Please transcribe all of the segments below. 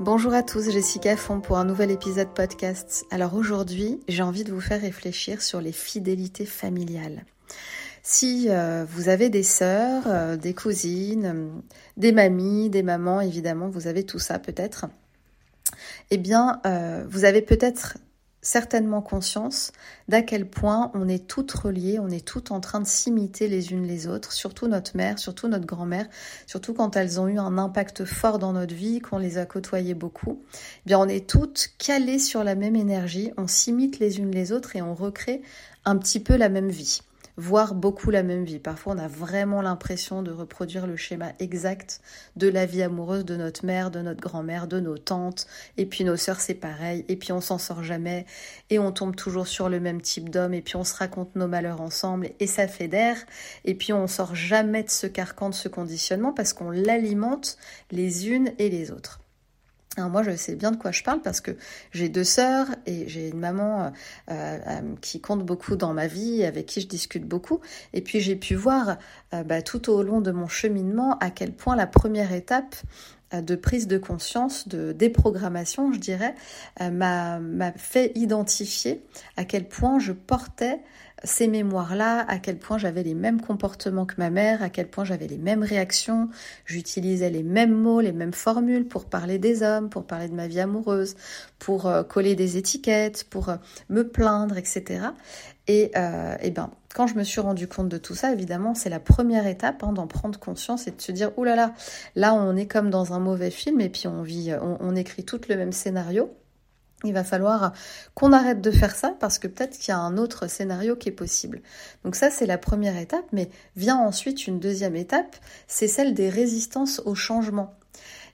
Bonjour à tous, Jessica Font pour un nouvel épisode podcast. Alors aujourd'hui, j'ai envie de vous faire réfléchir sur les fidélités familiales. Si euh, vous avez des sœurs, euh, des cousines, euh, des mamies, des mamans, évidemment, vous avez tout ça peut-être, eh bien, vous avez peut-être certainement conscience d'à quel point on est toutes reliées, on est toutes en train de s'imiter les unes les autres, surtout notre mère, surtout notre grand-mère, surtout quand elles ont eu un impact fort dans notre vie, qu'on les a côtoyées beaucoup. Eh bien, on est toutes calées sur la même énergie, on s'imite les unes les autres et on recrée un petit peu la même vie voir beaucoup la même vie. Parfois, on a vraiment l'impression de reproduire le schéma exact de la vie amoureuse de notre mère, de notre grand-mère, de nos tantes. Et puis nos sœurs, c'est pareil. Et puis on s'en sort jamais. Et on tombe toujours sur le même type d'homme. Et puis on se raconte nos malheurs ensemble. Et ça fédère. Et puis on sort jamais de ce carcan, de ce conditionnement, parce qu'on l'alimente les unes et les autres. Alors moi, je sais bien de quoi je parle parce que j'ai deux sœurs et j'ai une maman euh, euh, qui compte beaucoup dans ma vie, avec qui je discute beaucoup. Et puis j'ai pu voir euh, bah, tout au long de mon cheminement à quel point la première étape de prise de conscience, de déprogrammation, je dirais, m'a fait identifier à quel point je portais ces mémoires-là, à quel point j'avais les mêmes comportements que ma mère, à quel point j'avais les mêmes réactions, j'utilisais les mêmes mots, les mêmes formules pour parler des hommes, pour parler de ma vie amoureuse, pour euh, coller des étiquettes, pour euh, me plaindre, etc. Et, euh, et ben, quand je me suis rendu compte de tout ça, évidemment, c'est la première étape hein, d'en prendre conscience et de se dire, oulala, là là, là on est comme dans un mauvais film et puis on vit, on, on écrit tout le même scénario. Il va falloir qu'on arrête de faire ça parce que peut-être qu'il y a un autre scénario qui est possible. Donc ça, c'est la première étape, mais vient ensuite une deuxième étape, c'est celle des résistances au changement.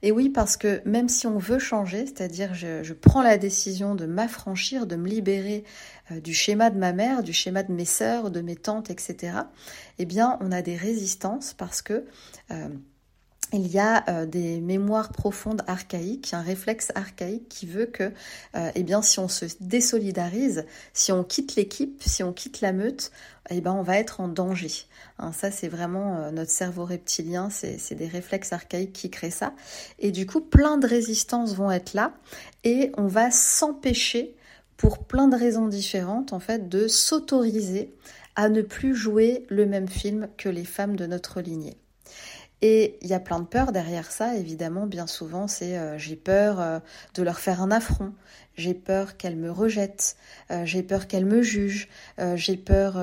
Et oui, parce que même si on veut changer, c'est-à-dire je, prends la décision de m'affranchir, de me libérer euh, du schéma de ma mère, du schéma de mes sœurs, de mes tantes, etc., eh bien, on a des résistances parce que... Euh, il y a euh, des mémoires profondes archaïques, un réflexe archaïque qui veut que, euh, eh bien, si on se désolidarise, si on quitte l'équipe, si on quitte la meute, eh ben, on va être en danger. Hein, ça, c'est vraiment euh, notre cerveau reptilien, c'est des réflexes archaïques qui créent ça. Et du coup, plein de résistances vont être là et on va s'empêcher, pour plein de raisons différentes, en fait, de s'autoriser à ne plus jouer le même film que les femmes de notre lignée. Et il y a plein de peurs derrière ça, évidemment, bien souvent, c'est euh, j'ai peur euh, de leur faire un affront, j'ai peur qu'elles me rejettent, euh, j'ai peur qu'elles me jugent, j'ai peur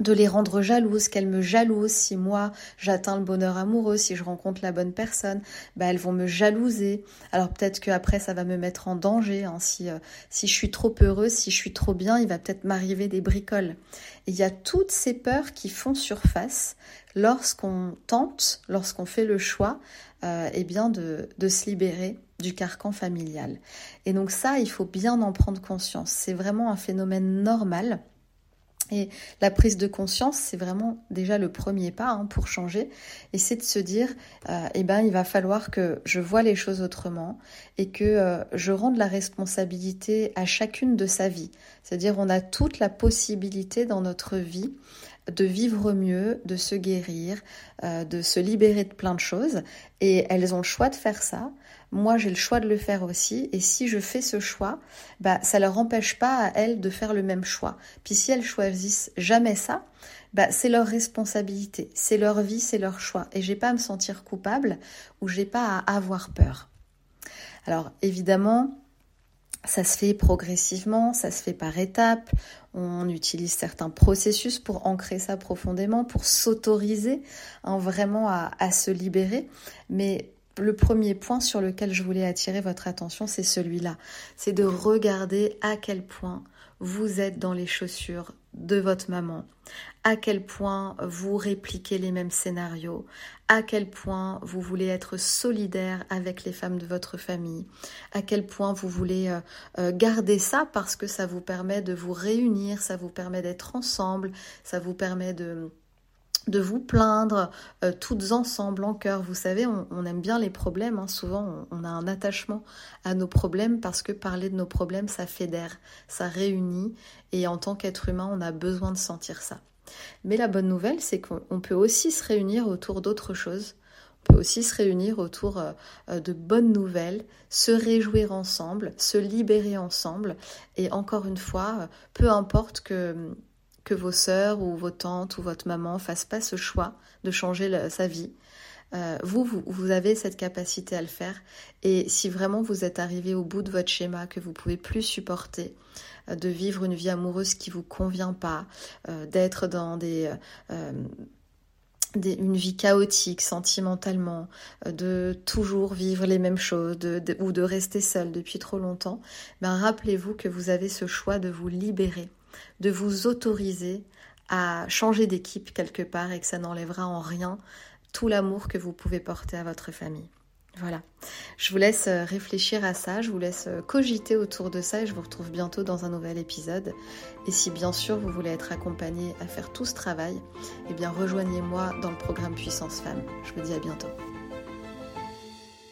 de les rendre jalouses, qu'elles me jalousent. Si moi j'atteins le bonheur amoureux, si je rencontre la bonne personne, bah elles vont me jalouser. Alors peut-être qu'après ça va me mettre en danger. Hein. Si, euh, si je suis trop heureuse, si je suis trop bien, il va peut-être m'arriver des bricoles. il y a toutes ces peurs qui font surface lorsqu'on tente, lorsqu'on fait le choix, euh, eh bien de, de se libérer du carcan familial. Et donc ça, il faut bien en prendre conscience. C'est vraiment un phénomène normal et la prise de conscience, c'est vraiment déjà le premier pas hein, pour changer. Et c'est de se dire, euh, eh ben, il va falloir que je vois les choses autrement et que euh, je rende la responsabilité à chacune de sa vie. C'est-à-dire, on a toute la possibilité dans notre vie de vivre mieux, de se guérir, euh, de se libérer de plein de choses. Et elles ont le choix de faire ça. Moi, j'ai le choix de le faire aussi. Et si je fais ce choix, bah, ça leur empêche pas à elles de faire le même choix. Puis si elles choisissent jamais ça, bah, c'est leur responsabilité, c'est leur vie, c'est leur choix. Et j'ai pas à me sentir coupable ou j'ai pas à avoir peur. Alors évidemment, ça se fait progressivement, ça se fait par étapes. On utilise certains processus pour ancrer ça profondément, pour s'autoriser hein, vraiment à, à, se libérer. Mais le premier point sur lequel je voulais attirer votre attention, c'est celui-là. C'est de regarder à quel point vous êtes dans les chaussures de votre maman, à quel point vous répliquez les mêmes scénarios, à quel point vous voulez être solidaire avec les femmes de votre famille, à quel point vous voulez euh, euh, garder ça parce que ça vous permet de vous réunir, ça vous permet d'être ensemble, ça vous permet de de vous plaindre euh, toutes ensemble en cœur. Vous savez, on, aime bien les problèmes. Hein. Souvent, on, a un attachement à nos problèmes parce que parler de nos problèmes, ça fédère, ça réunit. Et en tant qu'être humain, on a besoin de sentir ça. Mais la bonne nouvelle, c'est qu'on peut aussi se réunir autour d'autres choses. On peut aussi se réunir autour euh, de bonnes nouvelles, se réjouir ensemble, se libérer ensemble. Et encore une fois, peu importe que, que vos sœurs ou vos tantes ou votre maman fassent pas ce choix de changer sa vie. Euh, vous, vous, avez cette capacité à le faire. Et si vraiment vous êtes arrivé au bout de votre schéma, que vous pouvez plus supporter euh, de vivre une vie amoureuse qui vous convient pas, euh, d'être dans des, une vie chaotique sentimentalement, de toujours vivre les mêmes choses ou de rester seul depuis trop longtemps, ben rappelez-vous que vous avez ce choix de vous libérer, de vous autoriser à changer d'équipe quelque part et que ça n'enlèvera en rien tout l'amour que vous pouvez porter à votre famille. Voilà, je vous laisse euh, réfléchir à ça, je vous laisse euh, cogiter autour de ça et je vous retrouve bientôt dans un nouvel épisode. Et si bien sûr vous voulez être accompagné à faire tout ce travail, eh bien rejoignez-moi dans le programme Puissance Femme. Je vous dis à bientôt.